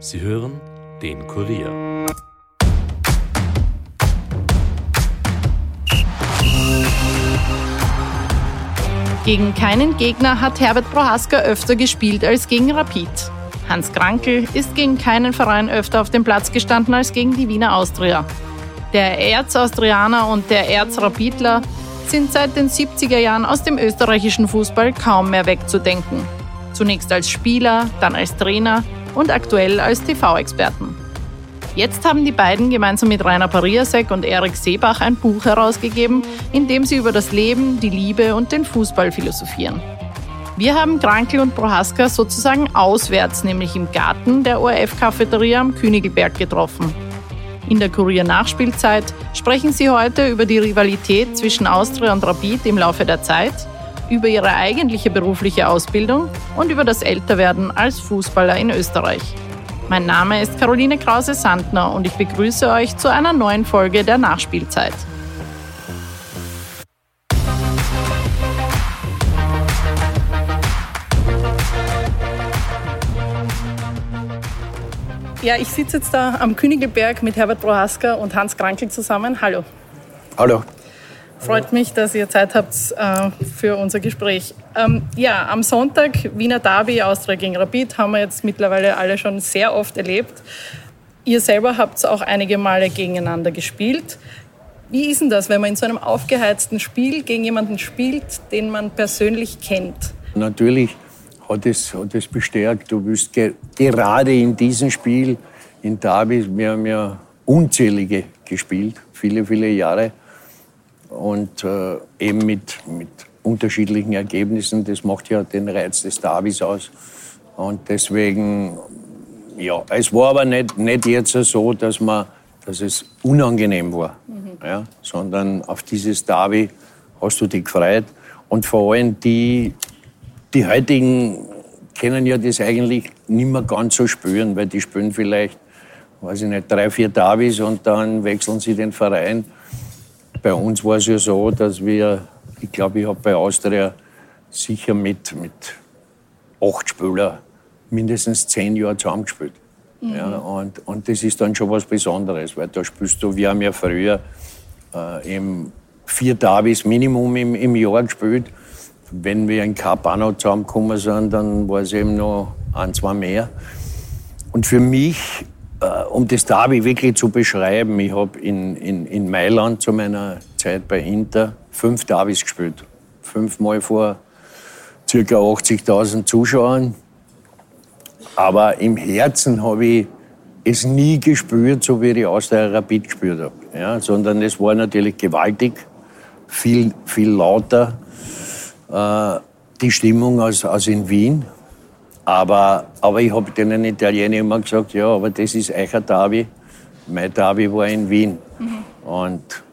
Sie hören den Kurier. Gegen keinen Gegner hat Herbert Prohaska öfter gespielt als gegen Rapid. Hans Krankel ist gegen keinen Verein öfter auf dem Platz gestanden als gegen die Wiener Austria. Der Erzaustrianer und der Erzrapidler sind seit den 70er Jahren aus dem österreichischen Fußball kaum mehr wegzudenken. Zunächst als Spieler, dann als Trainer und aktuell als TV-Experten. Jetzt haben die beiden gemeinsam mit Rainer Pariasek und Erik Seebach ein Buch herausgegeben, in dem sie über das Leben, die Liebe und den Fußball philosophieren. Wir haben Krankel und Prohaska sozusagen auswärts, nämlich im Garten der ORF-Cafeteria am Königelberg getroffen. In der Kurier-Nachspielzeit sprechen sie heute über die Rivalität zwischen Austria und Rapid im Laufe der Zeit, über ihre eigentliche berufliche Ausbildung und über das Älterwerden als Fußballer in Österreich. Mein Name ist Caroline Krause-Sandner und ich begrüße euch zu einer neuen Folge der Nachspielzeit. Ja, ich sitze jetzt da am Königelberg mit Herbert Prohaska und Hans Krankel zusammen. Hallo. Hallo. Freut mich, dass ihr Zeit habt äh, für unser Gespräch. Ähm, ja, am Sonntag Wiener Derby, Austria gegen Rapid, haben wir jetzt mittlerweile alle schon sehr oft erlebt. Ihr selber habt auch einige Male gegeneinander gespielt. Wie ist denn das, wenn man in so einem aufgeheizten Spiel gegen jemanden spielt, den man persönlich kennt? Natürlich hat es, hat es bestärkt. Du wirst ge gerade in diesem Spiel, in Derby, wir haben ja unzählige gespielt, viele, viele Jahre und äh, eben mit, mit unterschiedlichen Ergebnissen. Das macht ja den Reiz des Davis aus. Und deswegen, ja, es war aber nicht, nicht jetzt so, dass, man, dass es unangenehm war, mhm. ja, sondern auf dieses Derby hast du dich gefreut. Und vor allem die, die heutigen können ja das eigentlich nicht mehr ganz so spüren, weil die spielen vielleicht, weiß ich nicht, drei, vier Davis und dann wechseln sie den Verein. Bei uns war es ja so, dass wir, ich glaube, ich habe bei Austria sicher mit, mit acht Spielern mindestens zehn Jahre zusammengespielt. Mhm. Ja, und, und das ist dann schon was Besonderes, weil da spielst du, wir haben ja früher äh, eben vier Davis Minimum im, im Jahr gespielt. Wenn wir in Carpano zusammengekommen sind, dann war es eben noch ein, zwei mehr. Und für mich um das Derby wirklich zu beschreiben, ich habe in, in, in Mailand zu meiner Zeit bei Inter fünf Derbys gespielt. Fünfmal vor ca. 80.000 Zuschauern. Aber im Herzen habe ich es nie gespürt, so wie ich aus der Rapid gespürt habe. Ja, sondern es war natürlich gewaltig, viel, viel lauter. Äh, die Stimmung als, als in Wien. Aber, aber ich habe den Italienern immer gesagt, ja, aber das ist euer Derby. Mein Derby war in Wien. Mhm. Und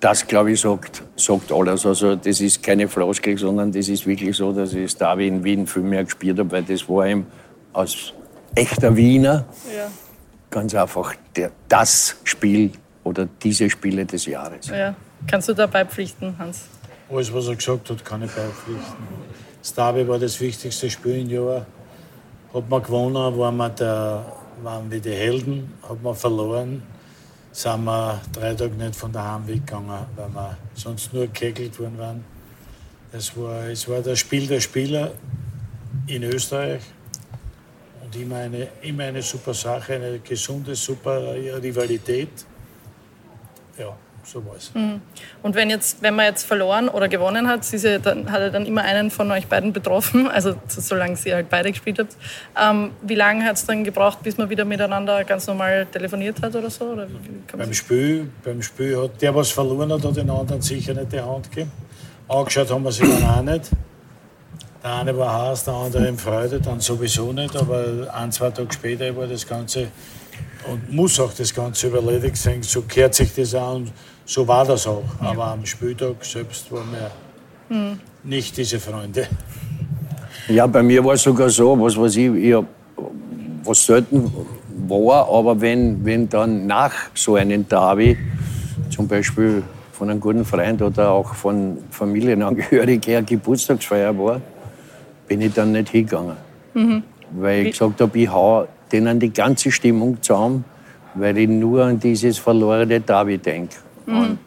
das, glaube ich, sagt, sagt alles. Also das ist keine Floskel, sondern das ist wirklich so, dass ich das Derby in Wien viel mehr gespielt habe, weil das war eben als echter Wiener ja. ganz einfach der, das Spiel oder diese Spiele des Jahres. Ja. Kannst du da beipflichten, Hans? Alles, was er gesagt hat, kann ich beipflichten. Das Derby war das wichtigste Spiel im Jahr. Hat man gewonnen, waren wir, der, waren wir die Helden. Hat man verloren, sind wir drei Tage nicht von daheim weggegangen, weil wir sonst nur gekegelt worden waren. Es war, es war das Spiel der Spieler in Österreich und immer eine, immer eine super Sache, eine gesunde, super Rivalität. Ja, so war es. Mhm. Und wenn, jetzt, wenn man jetzt verloren oder gewonnen hat, ja dann, hat er dann immer einen von euch beiden betroffen, also solange ihr halt beide gespielt habt. Ähm, wie lange hat es dann gebraucht, bis man wieder miteinander ganz normal telefoniert hat oder so? Oder beim, Spiel, beim Spiel hat der, was verloren hat, hat den anderen sicher nicht die Hand gegeben. Angeschaut haben wir sich dann auch nicht. Der eine war Haas, der andere in Freude, dann sowieso nicht, aber ein, zwei Tage später war das Ganze und muss auch das Ganze überledigt sein. So kehrt sich das an so war das auch. Ja. Aber am Spieltag selbst waren wir hm. nicht diese Freunde. Ja, bei mir war es sogar so, was weiß ich, ich hab, was selten war, aber wenn, wenn dann nach so einem Derby, zum Beispiel von einem guten Freund oder auch von Familienangehörigen her Geburtstagsfeier war, bin ich dann nicht hingegangen. Mhm. weil ich gesagt habe, ich hau denen die ganze Stimmung zusammen, weil ich nur an dieses verlorene Derby denke. Mhm. Und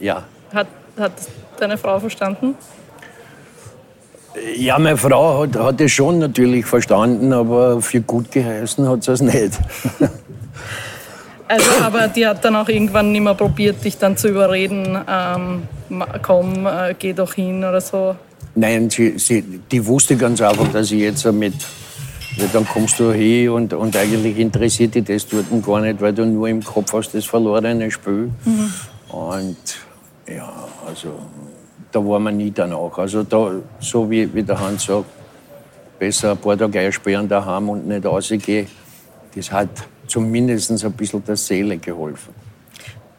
ja. Hat, hat deine Frau verstanden? Ja, meine Frau hat, hat es schon natürlich verstanden, aber für gut geheißen hat sie es nicht. Also, aber die hat dann auch irgendwann nicht mehr probiert, dich dann zu überreden, ähm, komm, äh, geh doch hin oder so. Nein, sie, sie, die wusste ganz einfach, dass ich jetzt mit, ja, dann kommst du hin und, und eigentlich interessiert dich das dort gar nicht, weil du nur im Kopf hast das verlorene Spiel. Mhm. Und ja, also da war man nie danach. Also da, so wie, wie der Hans sagt, besser ein paar Tage einsperren daheim und nicht rausgehen, das hat zumindest ein bisschen der Seele geholfen.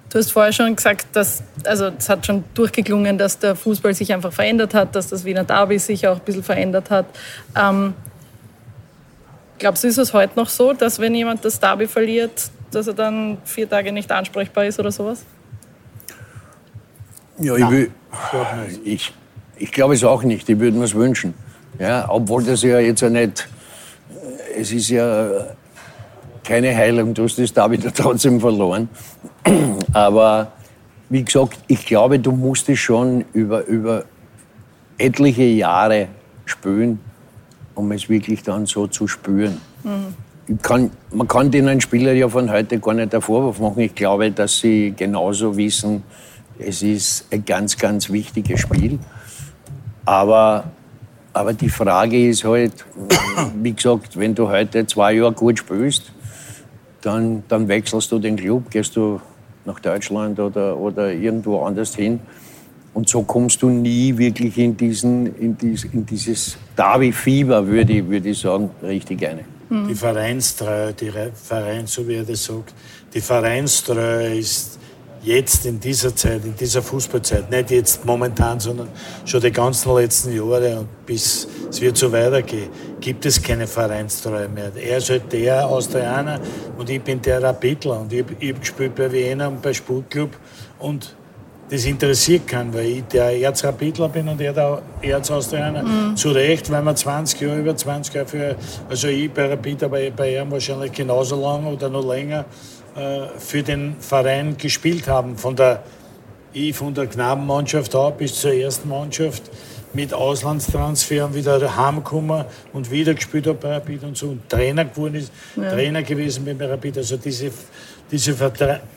Du hast vorher schon gesagt, dass, also es hat schon durchgeklungen, dass der Fußball sich einfach verändert hat, dass das Wiener Derby sich auch ein bisschen verändert hat. Ähm, glaubst du, ist es heute noch so, dass wenn jemand das Derby verliert, dass er dann vier Tage nicht ansprechbar ist oder sowas? Ja, ich, will, ich, ich glaube es auch nicht. Ich würde mir es wünschen. Ja, obwohl das ja jetzt ja nicht, es ist ja keine Heilung, du hast das da wieder trotzdem verloren. Aber wie gesagt, ich glaube, du musst es schon über, über etliche Jahre spüren, um es wirklich dann so zu spüren. Mhm. Kann, man kann den Spieler ja von heute gar nicht der Vorwurf machen. Ich glaube, dass sie genauso wissen, es ist ein ganz, ganz wichtiges Spiel. Aber, aber die Frage ist halt, wie gesagt, wenn du heute zwei Jahre gut spielst, dann, dann wechselst du den Club, gehst du nach Deutschland oder, oder irgendwo anders hin. Und so kommst du nie wirklich in, diesen, in, dies, in dieses Derby-Fieber, würde ich, würde ich sagen, richtig eine. Die Vereinstreue, die Verein, so wie er das sagt, die Vereinstreue ist jetzt in dieser Zeit, in dieser Fußballzeit, nicht jetzt momentan, sondern schon die ganzen letzten Jahre und bis es wird so weitergehen, gibt es keine Vereinstreue mehr. Er ist halt der Austrianer und ich bin der Rapidler und ich, ich habe gespielt bei Vienna und bei Sportclub und das interessiert keinen, weil ich der Erzrapidler bin und er der Erzaustrianer. Mhm. Zu Recht, weil wir 20 Jahre, über 20 Jahre für, also ich bei Rapid, aber bei ihm wahrscheinlich genauso lang oder noch länger äh, für den Verein gespielt haben. Von der, ich von der Knabenmannschaft ab bis zur ersten Mannschaft mit Auslandstransferen wieder heimgekommen und wieder gespielt habe bei Rapid und so und Trainer geworden ist, ja. Trainer gewesen bei Rapid. Also diese, diese,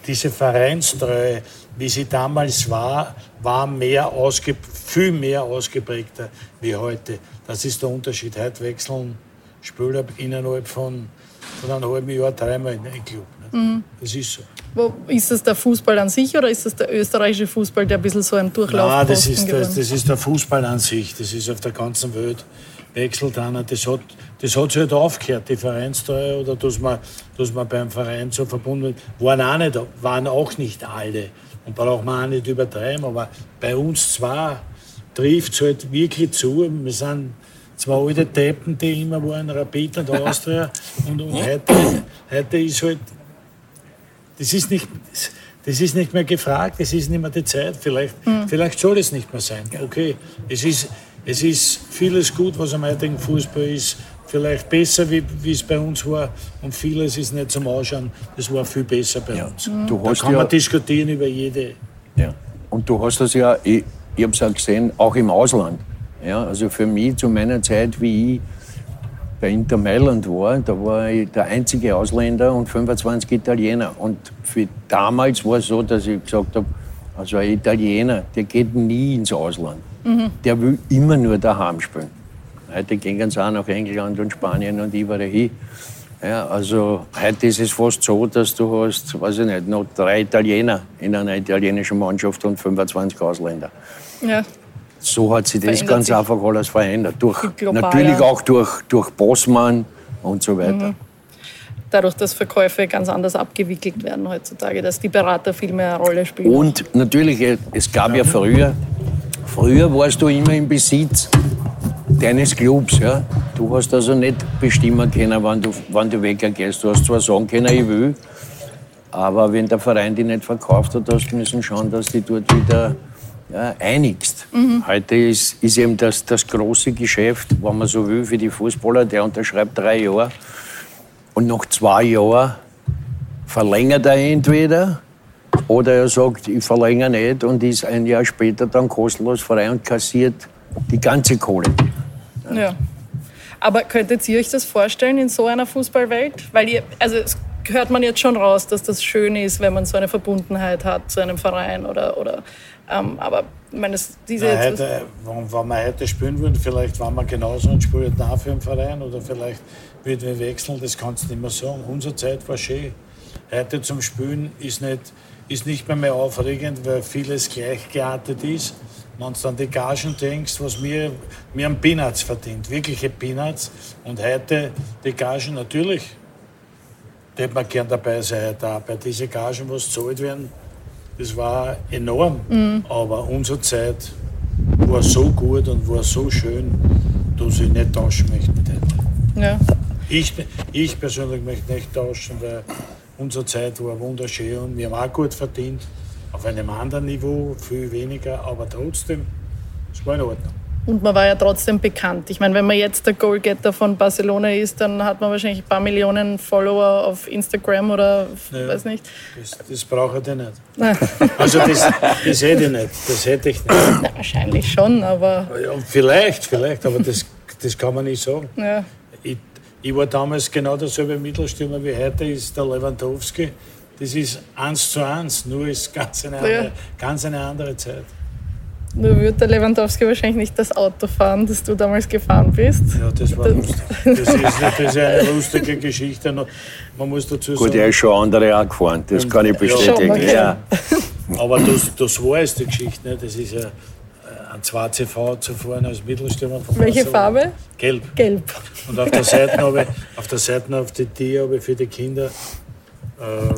diese Vereinstreue, wie sie damals war, war mehr ausge, viel mehr ausgeprägter wie heute. Das ist der Unterschied. Heute wechseln Spieler innerhalb von, von einem halben Jahr dreimal in den Club. Mhm. Das ist so. Wo, ist das der Fußball an sich oder ist das der österreichische Fußball, der ein bisschen so ein Durchlauf Nein, das ist, das, das ist der Fußball an sich. Das ist auf der ganzen Welt wechselt einer. Das hat, das hat sich halt aufgehört, die Vereinsteuer oder dass man, dass man beim Verein so verbunden waren auch nicht, waren auch nicht alle. Und braucht man auch nicht übertreiben, aber bei uns zwar trifft es halt wirklich zu. Wir sind zwei alte Deppen, die immer waren, Rapid und Austria. und, und heute, heute ist halt das ist nicht, das ist nicht mehr gefragt, es ist nicht mehr die Zeit. Vielleicht, mhm. vielleicht soll es nicht mehr sein. Okay, es ist, es ist vieles gut, was am heutigen Fußball ist. Vielleicht besser, wie, wie es bei uns war. Und vieles ist nicht zum Ausschauen. Das war viel besser bei ja. uns. Mhm. Du da kann ja, man diskutieren über jede. Ja. Und du hast das ja, ich, ich habe es auch gesehen, auch im Ausland. Ja, also für mich zu meiner Zeit, wie ich bei Inter Mailand war, da war ich der einzige Ausländer und 25 Italiener. Und für damals war es so, dass ich gesagt habe, also ein Italiener, der geht nie ins Ausland. Mhm. Der will immer nur daheim spielen. Heute gehen sie auch nach England und Spanien und überall hin. Ja, also heute ist es fast so, dass du hast, weiß ich nicht, noch drei Italiener in einer italienischen Mannschaft und 25 Ausländer. Ja so hat sich das ganz sich. einfach alles verändert. Durch, natürlich auch durch, durch Bossmann und so weiter. Mhm. Dadurch, dass Verkäufe ganz anders abgewickelt werden heutzutage, dass die Berater viel mehr eine Rolle spielen. Und natürlich, es gab ja früher, früher warst du immer im Besitz deines Clubs. Ja? Du hast also nicht bestimmen können, wann du, wann du weggehst. Du hast zwar sagen können, ich will, aber wenn der Verein die nicht verkauft hat, hast du müssen schauen, dass die dort wieder ja, einigst. Mhm. Heute ist, ist eben das, das große Geschäft, wenn man so will, für die Fußballer, der unterschreibt drei Jahre und nach zwei Jahren verlängert er entweder oder er sagt, ich verlängere nicht und ist ein Jahr später dann kostenlos frei und kassiert die ganze Kohle. Ja. ja. Aber könntet ihr euch das vorstellen in so einer Fußballwelt? Weil ihr, also hört man jetzt schon raus, dass das schön ist, wenn man so eine Verbundenheit hat zu einem Verein oder, oder ähm, aber ich meine, das, diese Na, heute, wenn, wir heute spielen würden, vielleicht waren wir genauso und spielen nach für den Verein oder vielleicht würden wir wechseln, das kannst du nicht mehr sagen. Unsere Zeit war schön. Heute zum Spielen ist nicht, ist nicht mehr, mehr aufregend, weil vieles gleichgeartet ist. Wenn du an die Gagen denkst, was wir, wir haben Peanuts verdient, wirkliche Peanuts. Und heute die Gagen natürlich, da hätte man gern dabei sein, da bei diesen Gagen, was gezahlt werden, das war enorm. Mhm. Aber unsere Zeit war so gut und war so schön, dass ich nicht tauschen möchte mit. Ja. Ich, ich persönlich möchte nicht tauschen, weil unsere Zeit war wunderschön und wir haben auch gut verdient auf einem anderen Niveau, viel weniger, aber trotzdem, es war in Ordnung. Und man war ja trotzdem bekannt. Ich meine, wenn man jetzt der Goalgetter von Barcelona ist, dann hat man wahrscheinlich ein paar Millionen Follower auf Instagram oder ja, weiß nicht. Das, das brauche ich nicht. also das, das hätte ich nicht. Das hätte ich nicht. Ja, wahrscheinlich schon, aber. Ja, vielleicht, vielleicht, aber das, das kann man nicht sagen. Ja. Ich, ich war damals genau derselbe Mittelstürmer wie heute ist der Lewandowski das ist eins zu eins, nur ist ganz eine andere, ja. ganz eine andere Zeit. Nur würde der Lewandowski wahrscheinlich nicht das Auto fahren, das du damals gefahren bist. Ja, das war lustig. Das ist, das ist eine lustige Geschichte. Man muss dazu sagen. Gut, er ist schon andere auch gefahren, das kann ich bestätigen. Ja, ja. Aber das, das war es, die Geschichte. Nicht? Das ist ja äh, ein 2CV zu fahren als Mittelstürmer. Von Welche Farbe? Gelb. Gelb. Und auf der Seite habe ich, auf der Seite auf die Tier habe ich für die Kinder äh,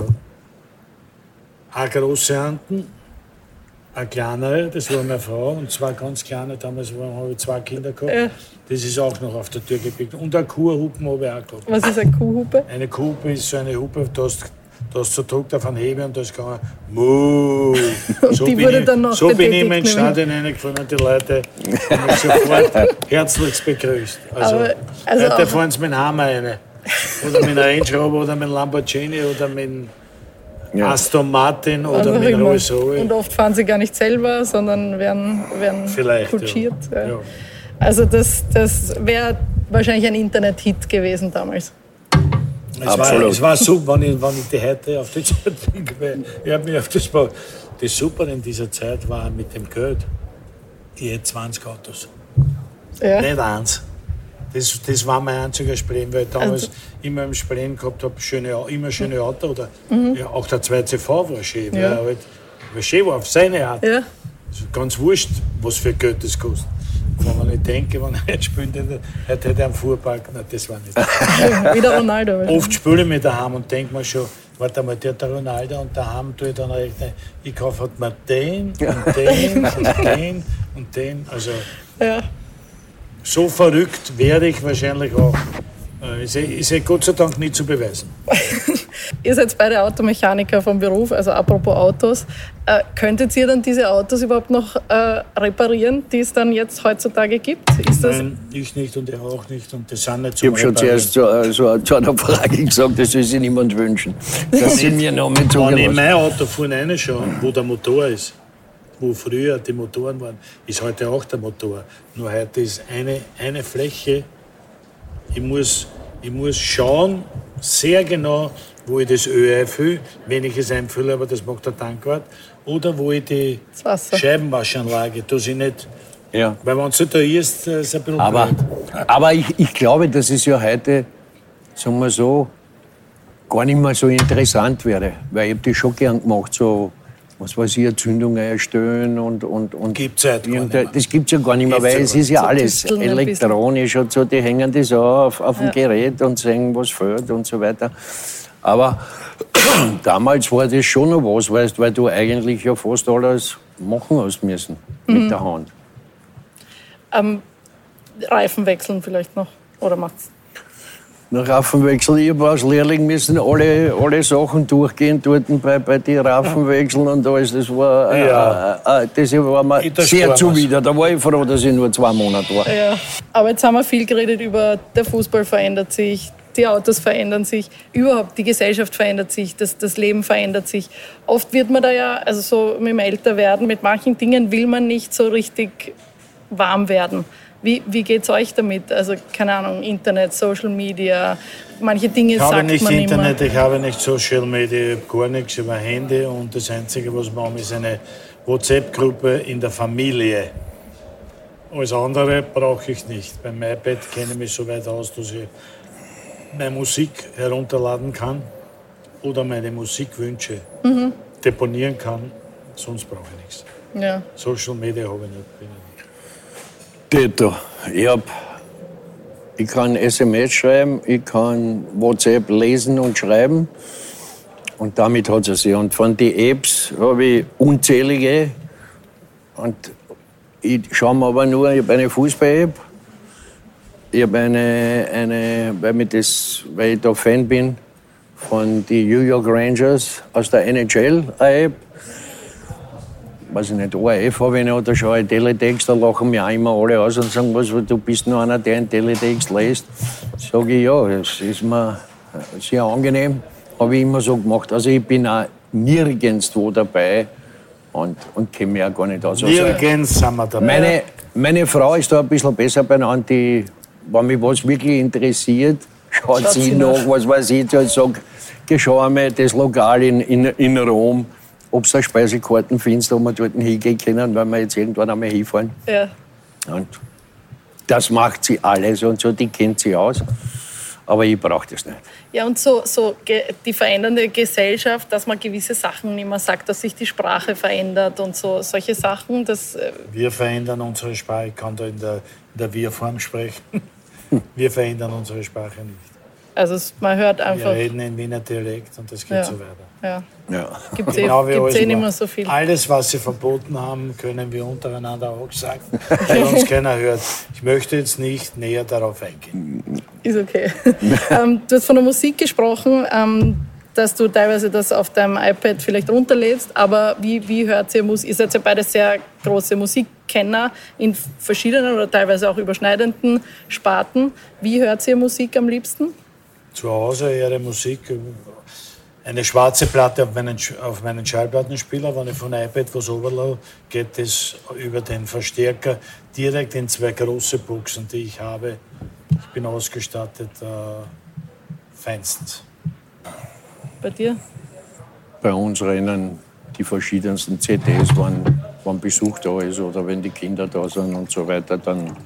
eine große Handen, eine kleinere, das war meine Frau, und zwei ganz kleine, damals habe ich zwei Kinder gehabt. Ja. Das ist auch noch auf der Tür gepickt. Und eine Kuhhupen habe ich auch gehabt. Was ist eine Kuhhupe? Eine Kuhhupe ist so eine Hupe, da hast du so druckt auf einen Hebel und das kann Muh. So die wurde ich, dann noch So bin ich in mein Stadion reingefahren und die Leute haben mich sofort herzlichst begrüßt. Also, Aber, also heute fahren sie mit dem Hammer rein. Oder mit einem Range Rover oder mit einem Lamborghini oder mit ja. Aston Martin oder mit Rolls Royce. Und oft fahren sie gar nicht selber, sondern werden, werden Vielleicht, kutschiert. Ja. Ja. Also das, das wäre wahrscheinlich ein Internet-Hit gewesen damals. Es Absolut. War, es war super, wenn ich, wenn ich die heute auf die Zeit. Ich habe mich auf das Bau. Das Super in dieser Zeit war mit dem Geld. Ich hätte 20 Autos. Ja. Nicht eins. Das, das war mein einziger Spleen, weil ich damals also, immer im Spleen gehabt habe, schöne, immer schöne Auto. Oder, mhm. ja, auch der 2CV war schön, ja. weil er halt, weil schön war auf seine Art. Ja. Also ganz wurscht, was für Geld das kostet. Wenn man nicht denke, wenn er jetzt spielt, heute hätte er einen Fuhrpark, nein, das war nicht. Wieder Ronaldo. Oft spiele ich mit daheim und denke mir schon, warte mal, der hat der Ronaldo und daheim tue ich dann rechnen, ich kaufe halt mir den und den und den und den. Also, ja so verrückt werde ich wahrscheinlich auch. Äh, ist, ist ja Gott sei Dank nicht zu beweisen. ihr seid beide Automechaniker vom Beruf, also apropos Autos. Äh, könntet ihr dann diese Autos überhaupt noch äh, reparieren, die es dann jetzt heutzutage gibt? Ist Nein, ich nicht und er auch nicht. Und das sind nicht Ich habe schon zuerst zu, äh, so, zu einer Frage gesagt, das soll sich niemand wünschen. Das sind mir noch mit Wenn ich mein Auto vorne reinschaue, wo der Motor ist, wo früher die Motoren waren, ist heute auch der Motor. Nur heute ist eine, eine Fläche. Ich muss, ich muss schauen, sehr genau, wo ich das Öl einfülle, wenn ich es einfülle, aber das macht der Tankwart. Oder wo ich die Scheibenwaschanlage, dass ich nicht ja. Weil wenn es da ist, ist es ein bisschen Aber, aber ich, ich glaube, dass es ja heute, sagen wir so, gar nicht mehr so interessant wäre. Weil ich habe das schon gern gemacht, so was weiß ich, Entzündungen erstellen und, und, und gibt's halt das gibt es ja gar nicht mehr, weil es ist ja alles elektronisch und so, die hängen das auf, auf ja. dem Gerät und sehen, was fehlt und so weiter. Aber damals war das schon noch was, weißt, weil du eigentlich ja fast alles machen hast müssen mhm. mit der Hand. Ähm, Reifen wechseln vielleicht noch, oder macht's? Nach Raffenwechsel. Ich habe als Lehrling müssen alle, alle Sachen durchgehen dort bei, bei den Raffenwechseln und alles. Das war, äh, Ja. äh, äh, das war mir das sehr zuwider. Da war ich froh, dass ich nur zwei Monate war. Ja. Aber jetzt haben wir viel geredet über, der Fußball verändert sich, die Autos verändern sich, überhaupt die Gesellschaft verändert sich, das, das Leben verändert sich. Oft wird man da ja, also so mit dem Älterwerden, mit manchen Dingen will man nicht so richtig warm werden. Wie, wie geht es euch damit? Also, keine Ahnung, Internet, Social Media, manche Dinge Ich habe sagt nicht man Internet, immer. ich habe nicht Social Media, ich habe gar nichts über Handy und das Einzige, was wir haben, ist eine WhatsApp-Gruppe in der Familie. Alles andere brauche ich nicht. Beim iPad kenne ich mich so weit aus, dass ich meine Musik herunterladen kann oder meine Musikwünsche Mhm. deponieren kann. Sonst brauche ich nichts. Ja. Social Media habe ich nicht. Bin ich hab, ich kann SMS schreiben, ich kann WhatsApp lesen und schreiben. Und damit hat es sich. Und von den Apps habe ich unzählige. Und ich schaue mir aber nur, ich habe eine Fußball-App. Ich habe eine, eine weil, das, weil ich da Fan bin, von den New York Rangers aus der NHL, eine App weiß ich nicht, ORF habe ich noch, da schaue ich Teletext, da lachen mir auch immer alle aus und sagen, was, du bist nur einer, der einen Teletext liest. Sage ich, ja, es ist mir sehr angenehm, habe ich immer so gemacht. Also ich bin auch nirgends wo dabei und, und kenne mich auch gar nicht aus. Also, Nirgends sind wir dabei. meine, meine Frau ist da ein bisschen besser beieinander, die, wenn mich was wirklich interessiert, schaut, Schaut sie sie nach, was weiß ich, und sagt, schau einmal das Lokal in, in, in Rom, ob du da Speisekarten findest, wo wir dort hingehen können, weil wir jetzt irgendwann einmal hinfahren. Ja. Und das macht sie alles und so, die kennt sie aus. Aber ich brauche das nicht. Ja, und so, so die verändernde Gesellschaft, dass man gewisse Sachen nicht mehr sagt, dass sich die Sprache verändert und so solche Sachen, das äh, Wir verändern unsere Sprache. Ich kann da in der, in der Wir-Form sprechen. Wir verändern unsere Sprache nicht. Also es, man hört Wir einfach. reden in Wiener Dialekt und das geht Ja. so weiter. Ja, Ja. gibt es Genau wie eh, gibt's alles eh nicht immer. mehr so viel. Alles, was sie verboten haben, können wir untereinander auch sagen, weil uns keiner hört. Ich möchte jetzt nicht näher darauf eingehen. Ist okay. ähm, du hast von der Musik gesprochen, ähm, dass du teilweise das auf deinem iPad vielleicht runterlädst, aber wie, wie hört ihr Musik? Ihr seid ja beide sehr große Musikkenner in verschiedenen oder teilweise auch überschneidenden Sparten. Wie hört ihr Musik am liebsten? Zu Hause ihre Musik, eine schwarze Platte auf meinen, auf meinen Schallplattenspieler. Wenn ich von iPad was runterlade, geht es über den Verstärker direkt in zwei große Boxen, die ich habe. Ich bin ausgestattet äh, feinstens. Bei dir? Bei uns rennen die verschiedensten CDs, wenn, wenn Besuch da ist oder wenn die Kinder da sind und so weiter, dann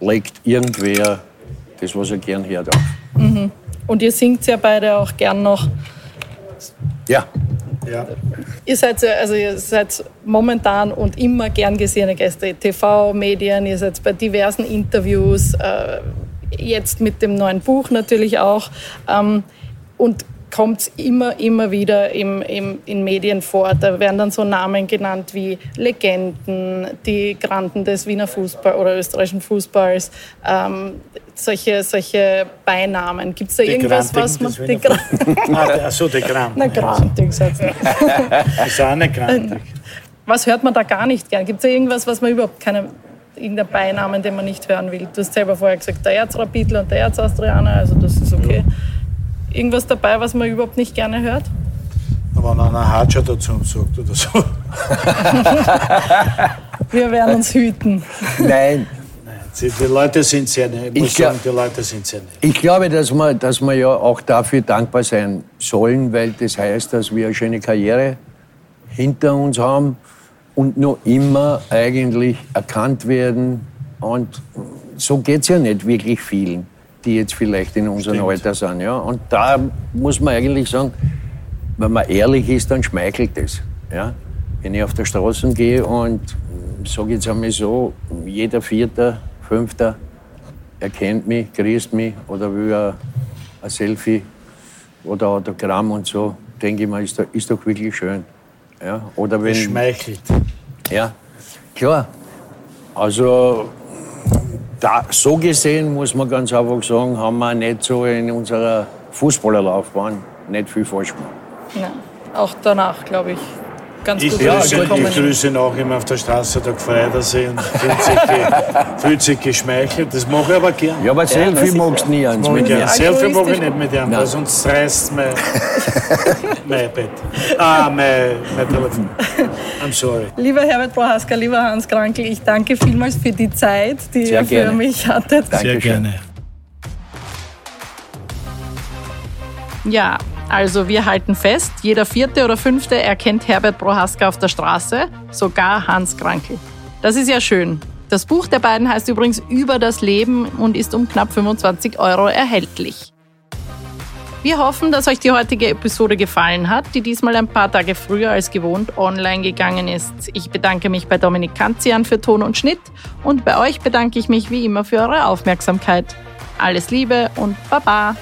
legt irgendwer das, was er gern hört, auf. Und ihr singt ja beide auch gern noch. Ja, Ja. Ihr seid, ja- also ihr seid momentan und immer gern gesehene Gäste. TV, Medien, ihr seid bei diversen Interviews, äh, jetzt mit dem neuen Buch natürlich auch. Ähm, und kommt immer, immer wieder im, im, in Medien vor. Da werden dann so Namen genannt wie Legenden, die Granden des Wiener Fußball oder österreichischen Fußballs. Ähm, solche, solche Beinamen. Gibt es da Die irgendwas, was man. Die Gra Ah, Achso, die Kram. Na, Grantig, sagst du. Das ist auch eine Krantig. Was hört man da gar nicht gern? Gibt es da irgendwas, was man überhaupt keine, irgendein Beinamen, den man nicht hören will? Du hast selber vorher gesagt, der Erzrapidler und der Erzaustrianer, also das ist okay. Irgendwas dabei, was man überhaupt nicht gerne hört? Wenn einer Hatscher dazu sagt oder so. Wir werden uns hüten. nein. Die Leute sind sehr nett. Ich muss Ich glaub- sagen, die Leute sind sehr nett. Ich glaube, dass wir, dass wir ja auch dafür dankbar sein sollen, weil das heißt, dass wir eine schöne Karriere hinter uns haben und noch immer eigentlich erkannt werden. Und so geht es ja nicht wirklich vielen, die jetzt vielleicht in unserem Stimmt. Alter sind. Ja? Und da muss man eigentlich sagen, wenn man ehrlich ist, dann schmeichelt es. Ja? Wenn ich auf der Straße gehe und sage jetzt einmal so, jeder Vierter, Fünfter erkennt mich, grüßt mich oder will ein, ein Selfie oder Autogramm und so, denke ich mir, ist, doch- ist doch wirklich schön. Ja? Oder wenn, Schmeichelt. ja, klar. Also da, so gesehen muss man ganz einfach sagen, haben wir nicht so in unserer Fußballerlaufbahn nicht viel falsch gemacht. Ja, auch danach, glaube ich. Ganz Ich gut grüße, weggekommen. ich grüße ihn auch immer auf der Straße, da gefreut er sich und fühlt sich, fühlt sich geschmeichelt. Das mache ich aber gern. Ja, aber Selfie magst du nie eins mit ich mir. gern. Selfie mache ich nicht mit ihm, weil sonst reißt mein, mein iPad. Ah, mein, mein Telefon. I'm sorry. Lieber Herbert Prohaska, lieber Hans Krankel, ich danke vielmals für die Zeit, die Sehr ihr für gerne. mich hattet. Dankeschön. Sehr gerne. Ja, also wir halten fest, jeder vierte oder fünfte erkennt Herbert Prohaska auf der Straße, sogar Hans Krankel. Das ist ja schön. Das Buch der beiden heißt übrigens Über das Leben und ist um knapp 25 Euro erhältlich. Wir hoffen, dass euch die heutige Episode gefallen hat, die diesmal ein paar Tage früher als gewohnt online gegangen ist. Ich bedanke mich bei Dominik Kanzian für Ton und Schnitt und bei euch bedanke ich mich wie immer für eure Aufmerksamkeit. Alles Liebe und Baba!